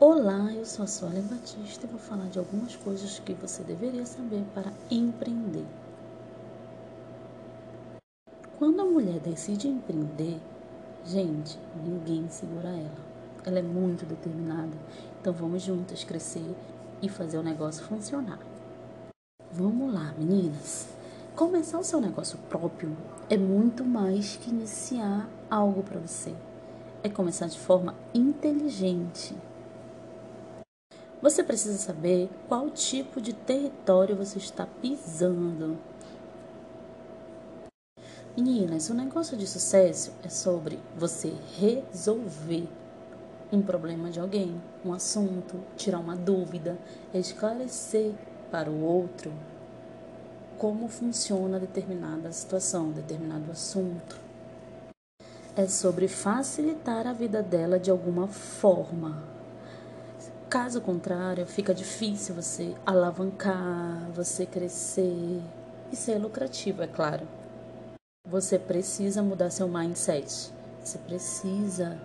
Olá, eu sou a Suelen Batista e vou falar de algumas coisas que você deveria saber para empreender. Quando a mulher decide empreender, gente, ninguém segura ela. Ela é muito determinada. Então vamos juntas crescer e fazer o negócio funcionar. Vamos lá, meninas. Começar o seu negócio próprio é muito mais que iniciar algo para você. É começar de forma inteligente você precisa saber qual tipo de território você está pisando. Meninas, o negócio de sucesso é sobre você resolver um problema de alguém, um assunto, tirar uma dúvida, esclarecer para o outro como funciona determinada situação, determinado assunto. É sobre facilitar a vida dela de alguma forma. Caso contrário, fica difícil você alavancar, você crescer e ser lucrativo, é claro. Você precisa mudar seu mindset. Você precisa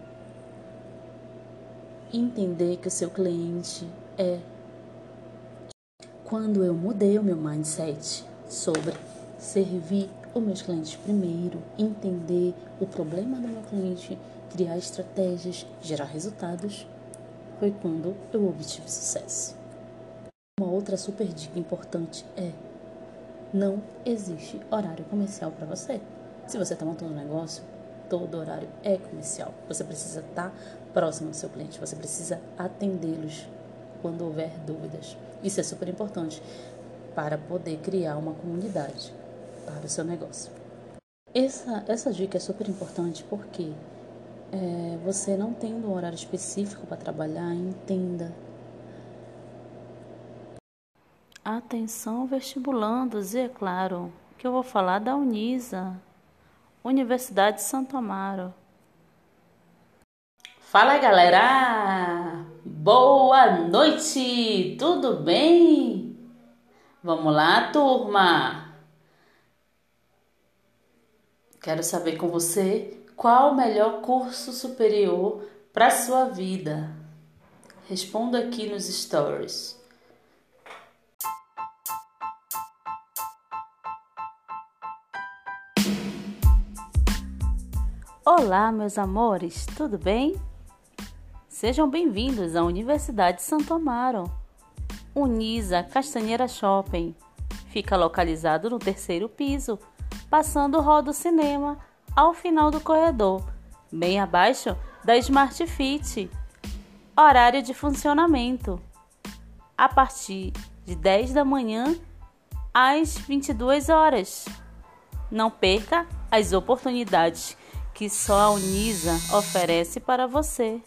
entender que o seu cliente é. Quando eu mudei o meu mindset sobre servir os meus clientes primeiro, entender o problema do meu cliente, criar estratégias, gerar resultados, foi quando eu obtive sucesso. Uma outra super dica importante é: não existe horário comercial para você. Se você está montando um negócio, todo horário é comercial. Você precisa estar tá próximo do seu cliente, você precisa atendê-los quando houver dúvidas. Isso é super importante para poder criar uma comunidade para o seu negócio. Essa, essa dica é super importante porque é, você não tendo um horário específico para trabalhar, entenda. Atenção vestibulandos, e é claro que eu vou falar da Unisa, Universidade de Santo Amaro. Fala galera! Boa noite! Tudo bem? Vamos lá, turma! Quero saber com você qual o melhor curso superior para sua vida? Responda aqui nos stories. Olá, meus amores, tudo bem? Sejam bem-vindos à Universidade de Santo Amaro. Unisa Castanheira Shopping. Fica localizado no terceiro piso, passando o hall do cinema ao final do corredor, bem abaixo da Smart Fit. Horário de funcionamento: a partir de 10 da manhã às 22 horas. Não perca as oportunidades que só a Unisa oferece para você.